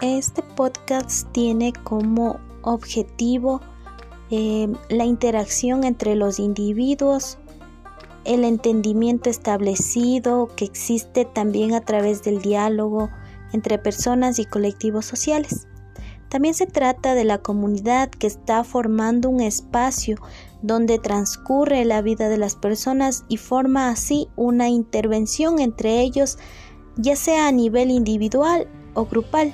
Este podcast tiene como objetivo eh, la interacción entre los individuos, el entendimiento establecido que existe también a través del diálogo entre personas y colectivos sociales. También se trata de la comunidad que está formando un espacio donde transcurre la vida de las personas y forma así una intervención entre ellos, ya sea a nivel individual o grupal.